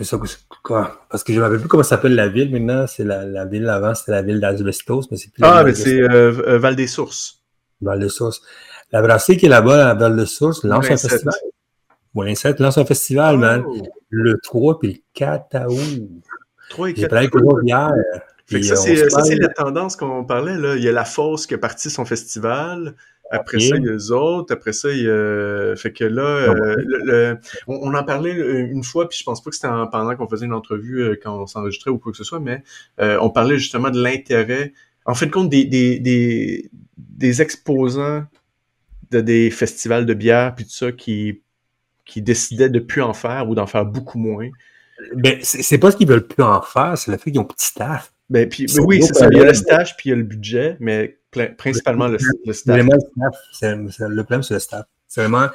Ça? Quoi? Parce que je ne me rappelle plus comment s'appelle la ville maintenant. C'est la, la ville avant, c'était la ville d'Asbestos, mais c'est plus. Ah, mais c'est euh, Val des Sources. Val des Sources. La brasserie qui est là-bas à Val de Source lance un festival. Moulin 7 lance un festival, man. Oh. Le 3 puis le 4 août. 3 et 4 août. ça, c'est la tendance qu'on parlait. Là. Il y a la Fosse qui a parti son festival. Après ça, il y a les autres. Après ça, il y a... Fait que là, ah euh, on, en parlait une fois, puis je pense pas que c'était pendant qu'on faisait une entrevue euh, quand on s'enregistrait ou quoi que ce soit, mais euh, on parlait justement de l'intérêt, en fait, compte des, des, des, des exposants de des festivals de bière puis tout ça qui, qui décidaient de plus en faire ou d'en faire beaucoup moins. Ben, c'est pas ce qu'ils veulent plus en faire, c'est le fait qu'ils ont petit staff. Ben, puis, oui, c'est ça. Il y a le staff puis il y a le budget, mais principalement le, staff. le le problème, c'est le staff. C'est vraiment.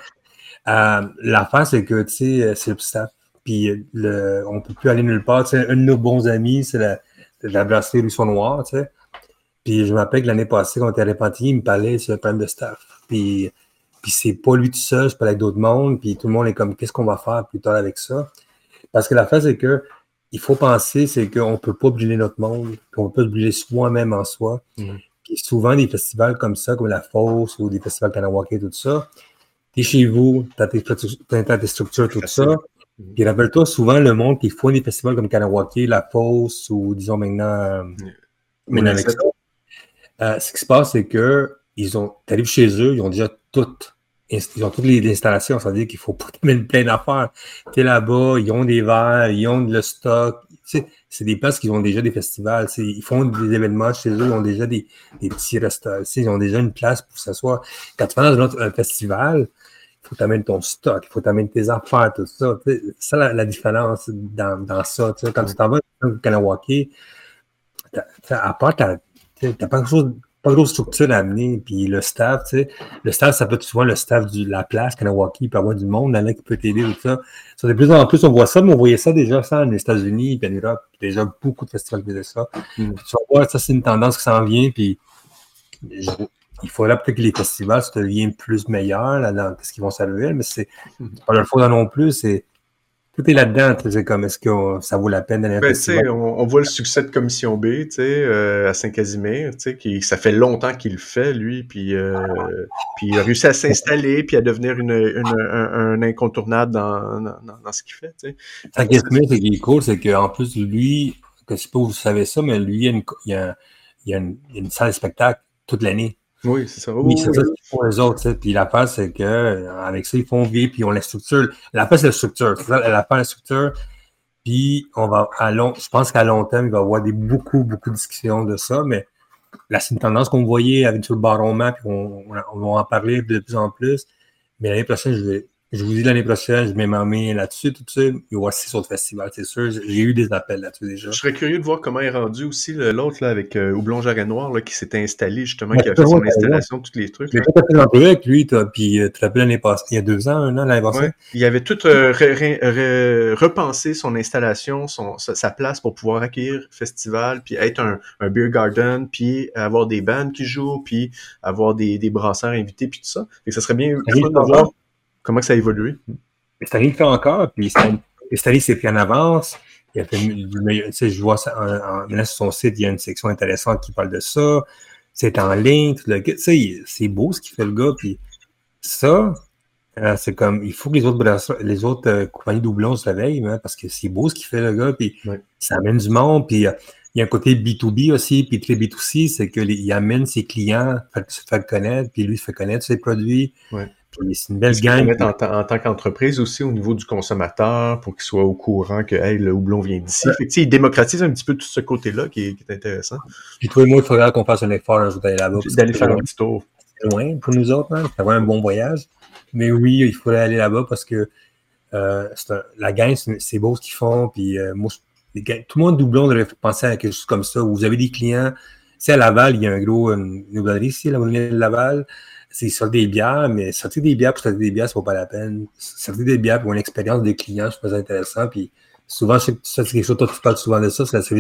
Euh, L'affaire, c'est que, tu sais, c'est le staff. Puis le, on peut plus aller nulle part. Tu sais, un de nos bons amis, c'est la, la brasserie Luçon Noir, tu sais. Puis je me rappelle que l'année passée, quand on était à Repentigny, il me parlait sur le problème de staff. Puis, puis c'est pas lui tout seul, c'est pas avec d'autres mondes. Puis tout le monde est comme, qu'est-ce qu'on va faire plus tard avec ça? Parce que la face, c'est que il faut penser, c'est qu'on peut pas brûler notre monde, qu'on peut brûler soi-même en soi. Mm. Puis souvent, des festivals comme ça, comme la Fosse ou des festivals Kanawake, tout ça, tu es chez vous, tu as, tes structures, tout ça. Mm. Puis rappelle-toi, souvent, le monde qui font des festivals comme Kanawake, la Fosse ou disons maintenant, maintenant euh, ce qui se passe, c'est que ils ont, t'arrives chez eux, ils ont déjà tout ils ont toutes les installations, ça veut dire qu'il faut pas mettre plein d'affaires. Tu es là-bas, ils ont des verres, ils ont le stock. Tu c'est des places qui ont déjà des festivals. Ils font des événements chez eux, ils ont déjà des, des petits restaurants. Ils ont déjà une place pour s'asseoir. Quand tu vas dans un, festival, il faut t'amener ton stock, il faut t'amener tes affaires, tout ça. C'est ça la, différence dans, dans ça. Quand tu t'en vas au Kanawaki, à part, tu n'as pas pas grosse structure à amener. Puis le staff, tu sais, le staff, ça peut être souvent le staff de la place, Kanawaki, il peut avoir du monde là, qui peut t'aider, tout ça. ça. De plus en plus, on voit ça, mais on voyait ça déjà, ça, aux États-Unis, puis en Europe. Déjà, beaucoup de festivals faisaient ça. Mm. tu vas voir, ça, c'est une tendance qui s'en vient, puis il faudra peut-être que les festivals se deviennent plus meilleurs là, dans ce qu'ils vont servir, mais c'est mm. pas leur faute non plus, c'est tout est là-dedans. C'est comme, est-ce que ça vaut la peine d'aller ben, on, on, voit le succès de Commission B euh, à Saint-Casimir. Qui, ça fait longtemps qu'il le fait, lui. Puis, euh, puis il a réussi à s'installer puis à devenir une, une, un, incontournable dans, dans, dans ce qu'il fait. Saint-Casimir, ce qui est cool, c'est qu'en plus, lui, je ne sais pas vous savez ça, mais lui, il y a une, il y a, il y a une, une salle de spectacle toute l'année. Oui, c'est ça. Oui, c'est ça qu'ils font les autres. Puis l'affaire, c'est qu'avec ça, ils font vivre, puis on la structure. L'affaire, c'est la structure. La fin, la structure. Puis on va à long, je pense qu'à long terme, il va y avoir des, beaucoup, beaucoup de discussions de ça, mais là, c'est une tendance qu'on voyait avec sur le baron map, puis on, on, va en parler de plus en plus. Mais l'année prochaine, je vais, je vous dis l'année prochaine, je mets ma main là-dessus, tout ça. Il y aura six autres festivals, c'est sûr. J'ai eu des appels là-dessus déjà. Je serais curieux de voir comment est rendu aussi l'autre là, avec euh, Houblon Jarret Noir là, qui s'est installé justement, qui a fait son installation, tous les trucs. J'ai fait un peu avec lui, puis euh, tu te rappelles l'année passée, il y a deux ans, un an, l'année passée? Il avait tout euh, repensé son installation, son, sa, place pour pouvoir accueillir le festival, puis être un, un, beer garden, puis avoir des bands qui jouent, puis avoir des, des brasseurs invités, puis tout ça. Et ça serait bien de voir Comment ça a évolué? Stanley fait encore, puis Stanley s'est pris en avance. Il a fait, je vois ça, en, sur son site, il y a une section intéressante qui parle de ça. C'est en ligne, c'est beau ce qu'il fait le gars, puis ça, euh, c'est comme, il faut que les autres, les autres euh, compagnies doublons se réveillent, hein, parce que c'est beau ce qu'il fait le gars, puis ça amène du monde, puis euh, il y a un côté B2B aussi, puis très B2C, c'est qu'il amène ses clients, se faire connaître, puis lui, se fait connaître ses produits. Ouais. C'est une belle gamme. En, en, tant qu'entreprise aussi, au niveau du consommateur, pour qu'il soit au courant que hey, le houblon vient d'ici? Fait il démocratise un petit peu tout ce côté-là qui, qui, est intéressant. Puis toi et moi, il faudra qu'on fasse un effort un jour d'aller là-bas. D'aller faire un petit tour. C'est loin pour nous autres, hein? avoir un bon voyage. Mais oui, il faudrait aller là-bas parce que euh, un, la gang, c'est beau ce qu'ils font. Puis euh, moi, tout le monde doublon devrait penser à quelque chose comme ça, où vous avez des clients. Tu à Laval, il y a un gros, une, une ici, la de Laval c'est sortir des bières, mais sortir des bières pour sortir des bières, ça vaut pas la peine. Sortir des bières pour une expérience de client, je trouve ça intéressant. Puis souvent, ça, c'est quelque chose, toi, tu parles souvent de ça, c'est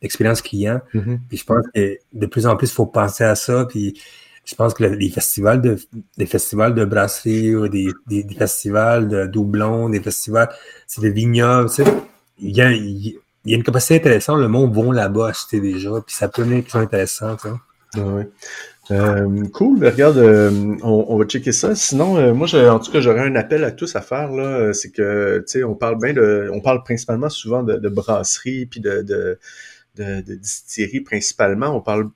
l'expérience client. Mm-hmm. Puis je pense que de plus en plus, il faut penser à ça. Puis je pense que les festivals de, des festivals de brasserie ou des, des, festivals de doublons, des festivals, c'est des vignobles, tu sais. Il y a, il y a une capacité intéressante, le monde va là-bas acheter déjà, puis ça peut être intéressant, tu sais. Ah ouais. Euh, cool, ben, regarde, euh, on, on, va checker ça. Sinon, euh, moi, en tout cas, j'aurais un appel à tous à faire là. C'est que, tu sais, on parle bien de, on parle principalement souvent de, de brasserie puis de, de, de, de distillerie principalement. On parle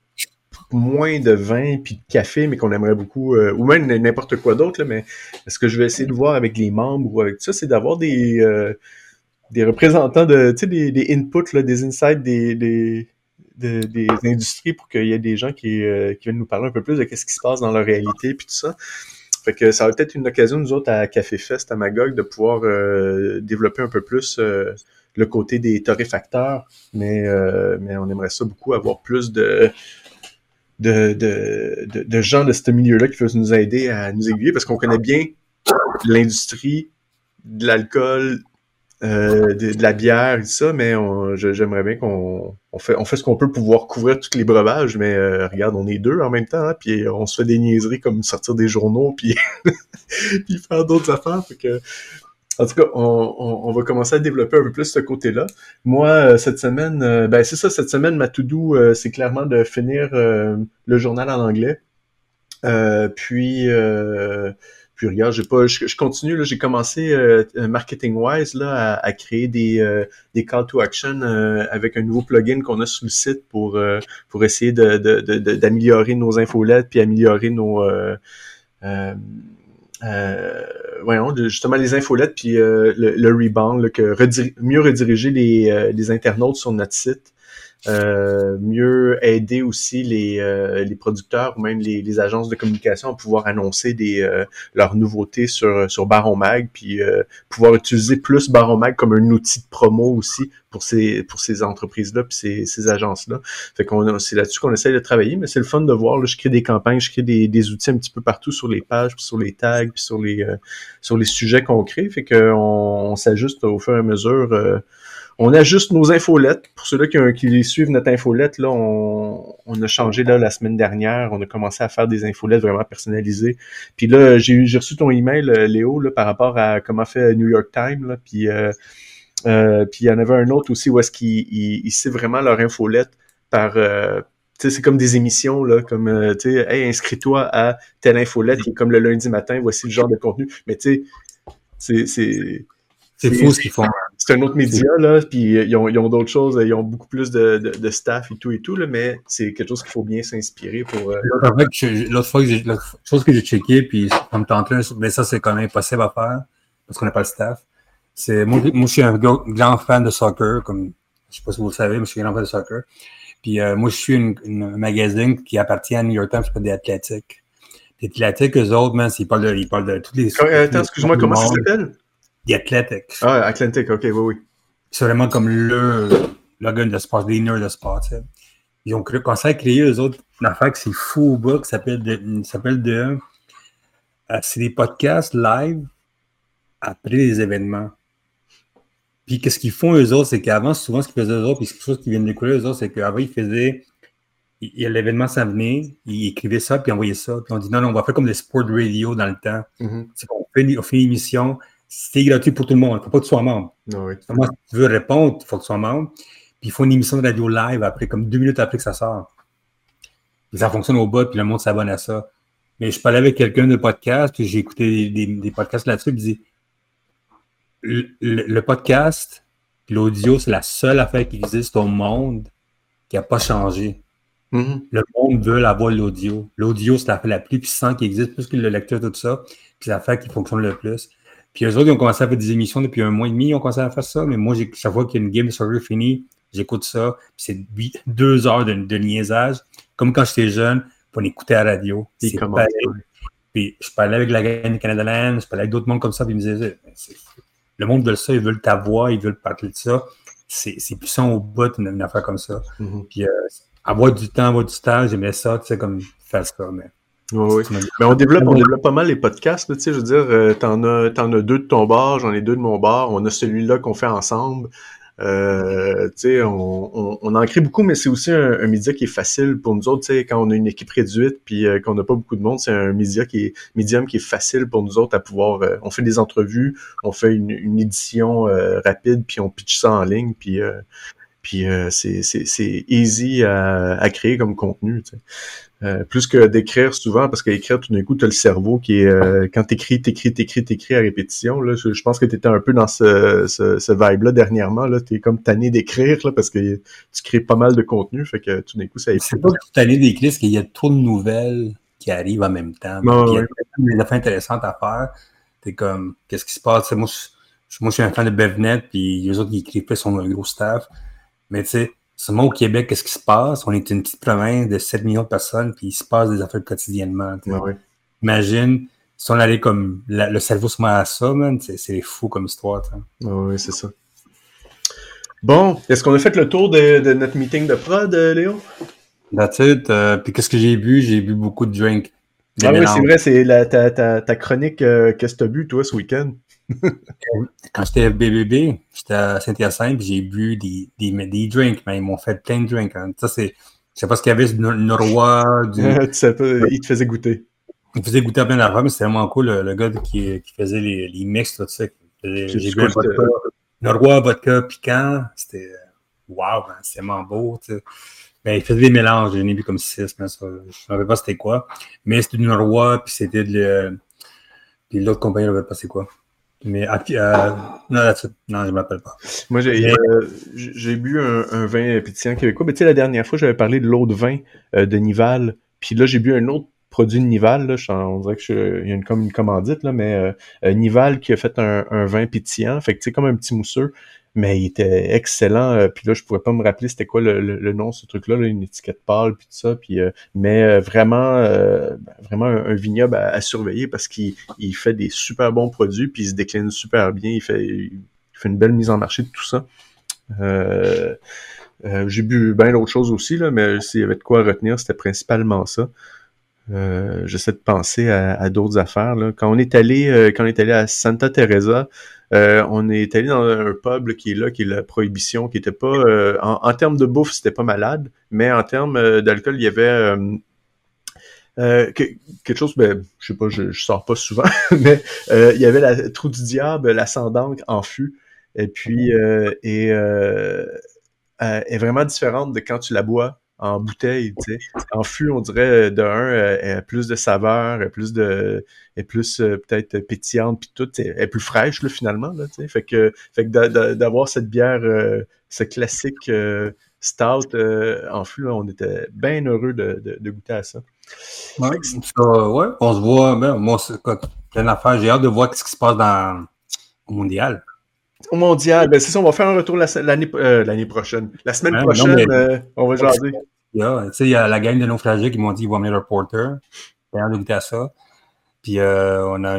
moins de vin puis de café, mais qu'on aimerait beaucoup, ou même n'importe quoi d'autre. Mais ce que je vais essayer de voir avec les membres ou avec ça, c'est d'avoir des des représentants de, tu sais, des, des inputs, là, des insights, des, des des industries pour qu'il y ait des gens qui, euh, viennent nous parler un peu plus de ce qui se passe dans leur réalité puis tout ça. Fait que ça va peut-être une occasion, nous autres, à Café Fest, à Magog, de pouvoir euh, développer un peu plus euh, le côté des torréfacteurs. Mais, mais on aimerait ça beaucoup avoir plus de, de, de, de, de gens de ce milieu-là qui peuvent nous aider à nous aiguiller parce qu'on connaît bien l'industrie de l'alcool, euh, de, la bière et ça, mais j'aimerais bien qu'on on fait, on fait ce qu'on peut pour pouvoir couvrir tous les breuvages, mais euh, regarde, on est deux en même temps, hein, puis on se fait des niaiseries comme sortir des journaux, puis, puis faire d'autres affaires. que, en tout cas, on, on, va commencer à développer un peu plus ce côté-là. Moi, euh, cette semaine, ben c'est ça, cette semaine, ma to-do, c'est clairement de finir le journal en anglais. puis j'ai pas, je, continue là, j'ai commencé euh, marketing wise là à, créer des euh, des call to action euh, avec un nouveau plugin qu'on a sur le site pour pour essayer de d'améliorer nos infolettes puis améliorer nos voyons, justement les infolettes puis le, rebound, que mieux rediriger les, les internautes sur notre site. Mieux aider aussi les, euh, les producteurs ou même les, les, agences de communication à pouvoir annoncer des, euh, leurs nouveautés sur, sur Baron Mag, puis pouvoir utiliser plus Baron Mag comme un outil de promo aussi pour ces, pour ces entreprises-là puis ces, ces agences-là. Fait qu'on c'est là-dessus qu'on essaie de travailler, mais c'est le fun de voir. Là, je crée des campagnes, je crée des, des outils un petit peu partout sur les pages, sur les tags, puis sur les, sur les sujets qu'on crée. Fait qu'on on, s'ajuste au fur et à mesure on ajuste nos infolettes. Pour ceux-là qui, suivent notre infolette, là, on, a changé là, la semaine dernière. On a commencé à faire des infolettes vraiment personnalisées. Puis là, j'ai reçu ton email, euh, Léo, là, par rapport à comment fait New York Times. Là, puis euh, euh, puis il y en avait un autre aussi où est-ce qu'ils il, vraiment leur infolette par c'est comme des émissions, là, comme, hey, inscris-toi à telle infolette comme le lundi matin, voici le genre de contenu. Mais tu sais, c'est, c'est fou ce qu'ils font. C'est un autre média, là, puis ils ont, ont d'autres choses, ils ont beaucoup plus de, de, staff et tout et tout, là, mais c'est quelque chose qu'il faut bien s'inspirer pour. Euh... L'autre fois, la chose que j'ai checké, puis ça me tente mais ça, c'est quand même impossible à faire, parce qu'on n'a pas le staff. C'est, moi, moi, je suis un grand fan de soccer, comme, je sais pas si vous le savez, mais je suis un grand fan de soccer. Puis euh, moi, je suis une, une, magazine qui appartient à New York Times, s'appelle des Athlétiques. Les Athlétiques, eux autres, man, ils parlent de, ils parlent de toutes les... Attends, excuse-moi, comment ça s'appelle? The Athletics. Ah, Atlantic, ok, oui, oui. C'est vraiment comme le l'organe de sport, des nerds de sport. Ils ont commencé à créer, eux autres, une affaire qui c'est fou au bas, qui s'appelle de. s'appelle de euh, c'est des podcasts live après les événements. Puis qu'est-ce qu'ils font eux autres, c'est qu'avant, souvent ce qu'ils faisaient eux autres, puis quelque chose qui vient découler eux autres, c'est qu'avant, ils faisaient. L'événement s'en venait, ils écrivaient ça, puis envoyaient ça. Puis on dit non, non, on va faire comme des sport radio dans le temps. Mm-hmm. C'est qu'on fait, on fait une émission, c'est gratuit pour tout le monde. Il ne faut pas que tu sois membre. Ah si tu veux répondre, il faut que tu sois membre. Puis il faut une émission de radio live après, comme deux minutes après que ça sort. Puis ça fonctionne au bas, puis le monde s'abonne à ça. Mais je parlais avec quelqu'un de podcast, puis j'ai écouté des, podcasts là-dessus, il dit le, le, podcast, l'audio, c'est la seule affaire qui existe au monde qui n'a pas changé. Mm-hmm. Le monde veut avoir l'audio. L'audio, c'est l'affaire la plus puissante qui existe, plus que le lecteur, tout ça. Puis c'est l'affaire qui fonctionne le plus. Puis eux autres, ils ont commencé à faire des émissions depuis un mois et demi, ils ont commencé à faire ça. Mais moi, chaque fois qu'il y a une game de soccer finie, j'écoute ça. Puis c'est deux heures de, de, niaisage. Comme quand j'étais jeune, on écoutait à la radio. C'est pareil. Puis je parlais avec la gang du Canada Land, je parlais avec d'autres mondes comme ça, puis ils me disaient le monde veut ça, ils veulent ta voix, ils veulent parler de ça. C'est puissant au bout, une, affaire comme ça. Mm-hmm. Puis euh, avoir du temps, avoir du temps, j'aimais ça, tu sais, comme faire ça. Mais oui, oui. Mais on développe, on développe pas mal les podcasts, tu sais, je veux dire, euh, t'en as, t'en as deux de ton bar, j'en ai deux de mon bar, on a celui-là qu'on fait ensemble. Euh, tu sais, on, on, on, en crée beaucoup, mais c'est aussi un, média qui est facile pour nous autres, tu sais, quand on a une équipe réduite puis euh, qu'on n'a pas beaucoup de monde, c'est un média qui est médium qui est facile pour nous autres à pouvoir. Euh, on fait des entrevues, on fait une, une édition rapide, puis on pitch ça en ligne, puis puis c'est, c'est, c'est easy à, à, créer comme contenu. Tu sais. Euh, plus que d'écrire souvent, parce qu'écrire, tout d'un coup, tu as le cerveau qui est... Euh, quand t'écris, t'écris, t'écris, t'écris à répétition. Là, je, pense que tu étais un peu dans ce, ce, ce vibe-là dernièrement. Là, tu es comme tanné d'écrire là, parce que tu crées pas mal de contenu. Fait que tout d'un coup, ça... C'est pas que tu tanné d'écrire, parce qu'il y a trop de nouvelles qui arrivent en même temps. il y a des affaires intéressantes à faire. T'es comme, qu'est-ce qui se passe? Moi je, moi, je suis un fan de BevNet, puis les autres qui écrivent plus sont un gros staff. Mais tu sais, Seulement au Québec, qu'est-ce qui se passe? On est une petite province de 7 millions de personnes, puis il se passe des affaires quotidiennement. Imagine si on allait comme le cerveau se met à ça, c'est fou comme histoire. oui, c'est ça. Bon, est-ce qu'on a fait le tour de, notre meeting de prod, euh, Léo? That's it. Euh, puis qu'est-ce que j'ai bu? J'ai bu beaucoup de drink. Ah oui, c'est vrai, c'est ta, ta, ta, chronique euh, Qu'est-ce que tu as bu, toi, ce week-end? Quand j'étais FBBB, j'étais à Saint-Hyacinthe, j'ai bu des, des, des, drinks, mais ils m'ont fait plein de drinks. Hein. Ça, c'est, je sais pas ce qu'il y avait, le. Du... tu sais pas, il te faisait goûter. Il me faisait goûter plein d'affaires, mais c'était vraiment cool, le, gars qui, qui, faisait les, les mix, tout ça. J'ai bu un vodka, Norrois, vodka piquant. C'était, ben, c'était vraiment beau. Ben, il faisait des mélanges, j'en ai bu comme six, mais ça, je ne savais pas c'était quoi. Mais c'était du Norrois, puis c'était de. Puis l'autre compagnie, je ne savais pas c'est quoi. Mais euh, non, non, je ne m'appelle pas. Moi, j'ai euh, bu un, vin pétillant québécois. Mais tu sais, la dernière fois, j'avais parlé de l'eau de vin euh, de Nival. Puis là, j'ai bu un autre produit de Nival, là, on dirait qu'il y a une, comme une commandite, là, mais Nival qui a fait un, un vin pétillant, fait que tu sais, comme un petit mousseux, mais il était excellent. Euh, puis là, je pourrais pas me rappeler c'était quoi le, le, nom ce truc-là, une étiquette pâle, puis tout ça. Puis, euh, mais euh, vraiment, vraiment un, vignoble à, surveiller parce qu'il il fait des super bons produits, puis il se décline super bien. Il fait, il fait une belle mise en marché de tout ça. J'ai bu bien d'autres choses aussi, là, mais s'il y avait de quoi retenir, c'était principalement ça. J'essaie de penser à, à d'autres affaires. Là. Quand on est allé, quand on est allé à Santa Teresa, euh, on est allé dans un pub qui est là, qui est la Prohibition, qui était pas euh, en, termes de bouffe, c'était pas malade, mais en termes euh, d'alcool, il y avait quelque chose, ben, je sais pas, je, sors pas souvent, mais il y avait la trou du diable, la en fût, et puis et est vraiment différente de quand tu la bois en bouteille, tu sais. En fût, on dirait de un, plus de saveur, plus de, est plus euh, peut-être pétillante puis tout, elle est plus fraîche là finalement là, tu sais. Fait que, fait que d'avoir cette bière, euh, ce classique euh, stout en fût, on était bien heureux de, de, goûter à ça. Ouais, ouais, on se voit, ben, moi, c'est plein d'affaires. J'ai hâte de voir ce qui se passe dans, au mondial. Au mondial, ben c'est ça, on va faire un retour l'année l'année prochaine. La semaine prochaine, on va jaser. Il y a la gang de naufragés qui m'ont dit qu'ils vont amener leur porter. J'ai hâte de goûter à ça. Puis euh, on a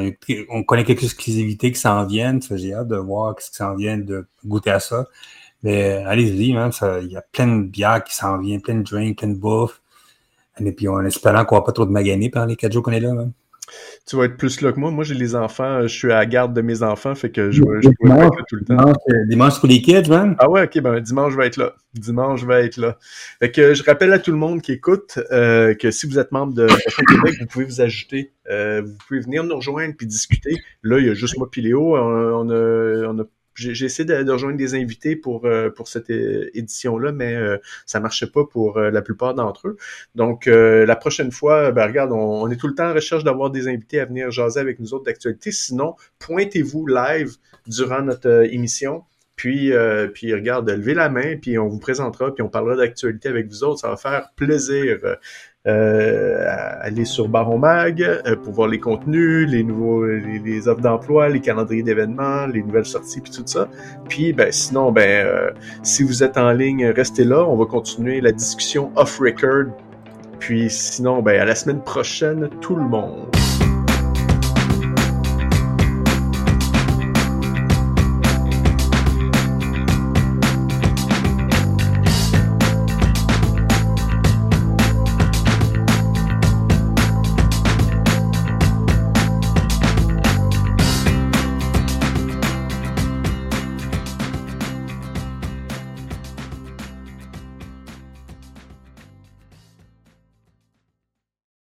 on connaît quelques exclusivités qui s'en viennent. J'ai hâte de voir ce qui s'en vient, de goûter à ça. Mais allez-y, il y a plein de bières qui s'en viennent, plein de drinks, plein de bouffe. Et puis en espérant qu'on va pas trop de maganer par les quatre jours qu'on est là. Même tu vas être plus là que moi. Moi, j'ai les enfants, je suis à la garde de mes enfants, fait que je, je être là tout le temps. Dimanche, euh, dimanche pour les kids, man. Ah ouais, ok, ben dimanche, je vais être là. Dimanche, je vais être là. Fait que je rappelle à tout le monde qui écoute euh, que si vous êtes membre de Québec, vous pouvez vous ajouter. Euh, vous pouvez venir nous rejoindre puis discuter. Là, il y a juste moi et Léo. On, a, on a j'ai essayé de, rejoindre des invités pour, euh, pour cette édition-là, mais euh, ça marchait pas pour euh, la plupart d'entre eux. Donc, la prochaine fois, ben, regarde, on, est tout le temps en recherche d'avoir des invités à venir jaser avec nous autres d'actualité. Sinon, pointez-vous live durant notre émission. Puis, puis regarde, levez la main, puis on vous présentera, puis on parlera d'actualité avec vous autres. Ça va faire plaisir euh, aller sur Baron Mag euh, pour voir les contenus, les nouveaux, les, offres d'emploi, les calendriers d'événements, les nouvelles sorties, puis tout ça. Puis, ben, sinon, ben, euh, si vous êtes en ligne, restez là. On va continuer la discussion off record. Puis, sinon, ben, à la semaine prochaine, tout le monde.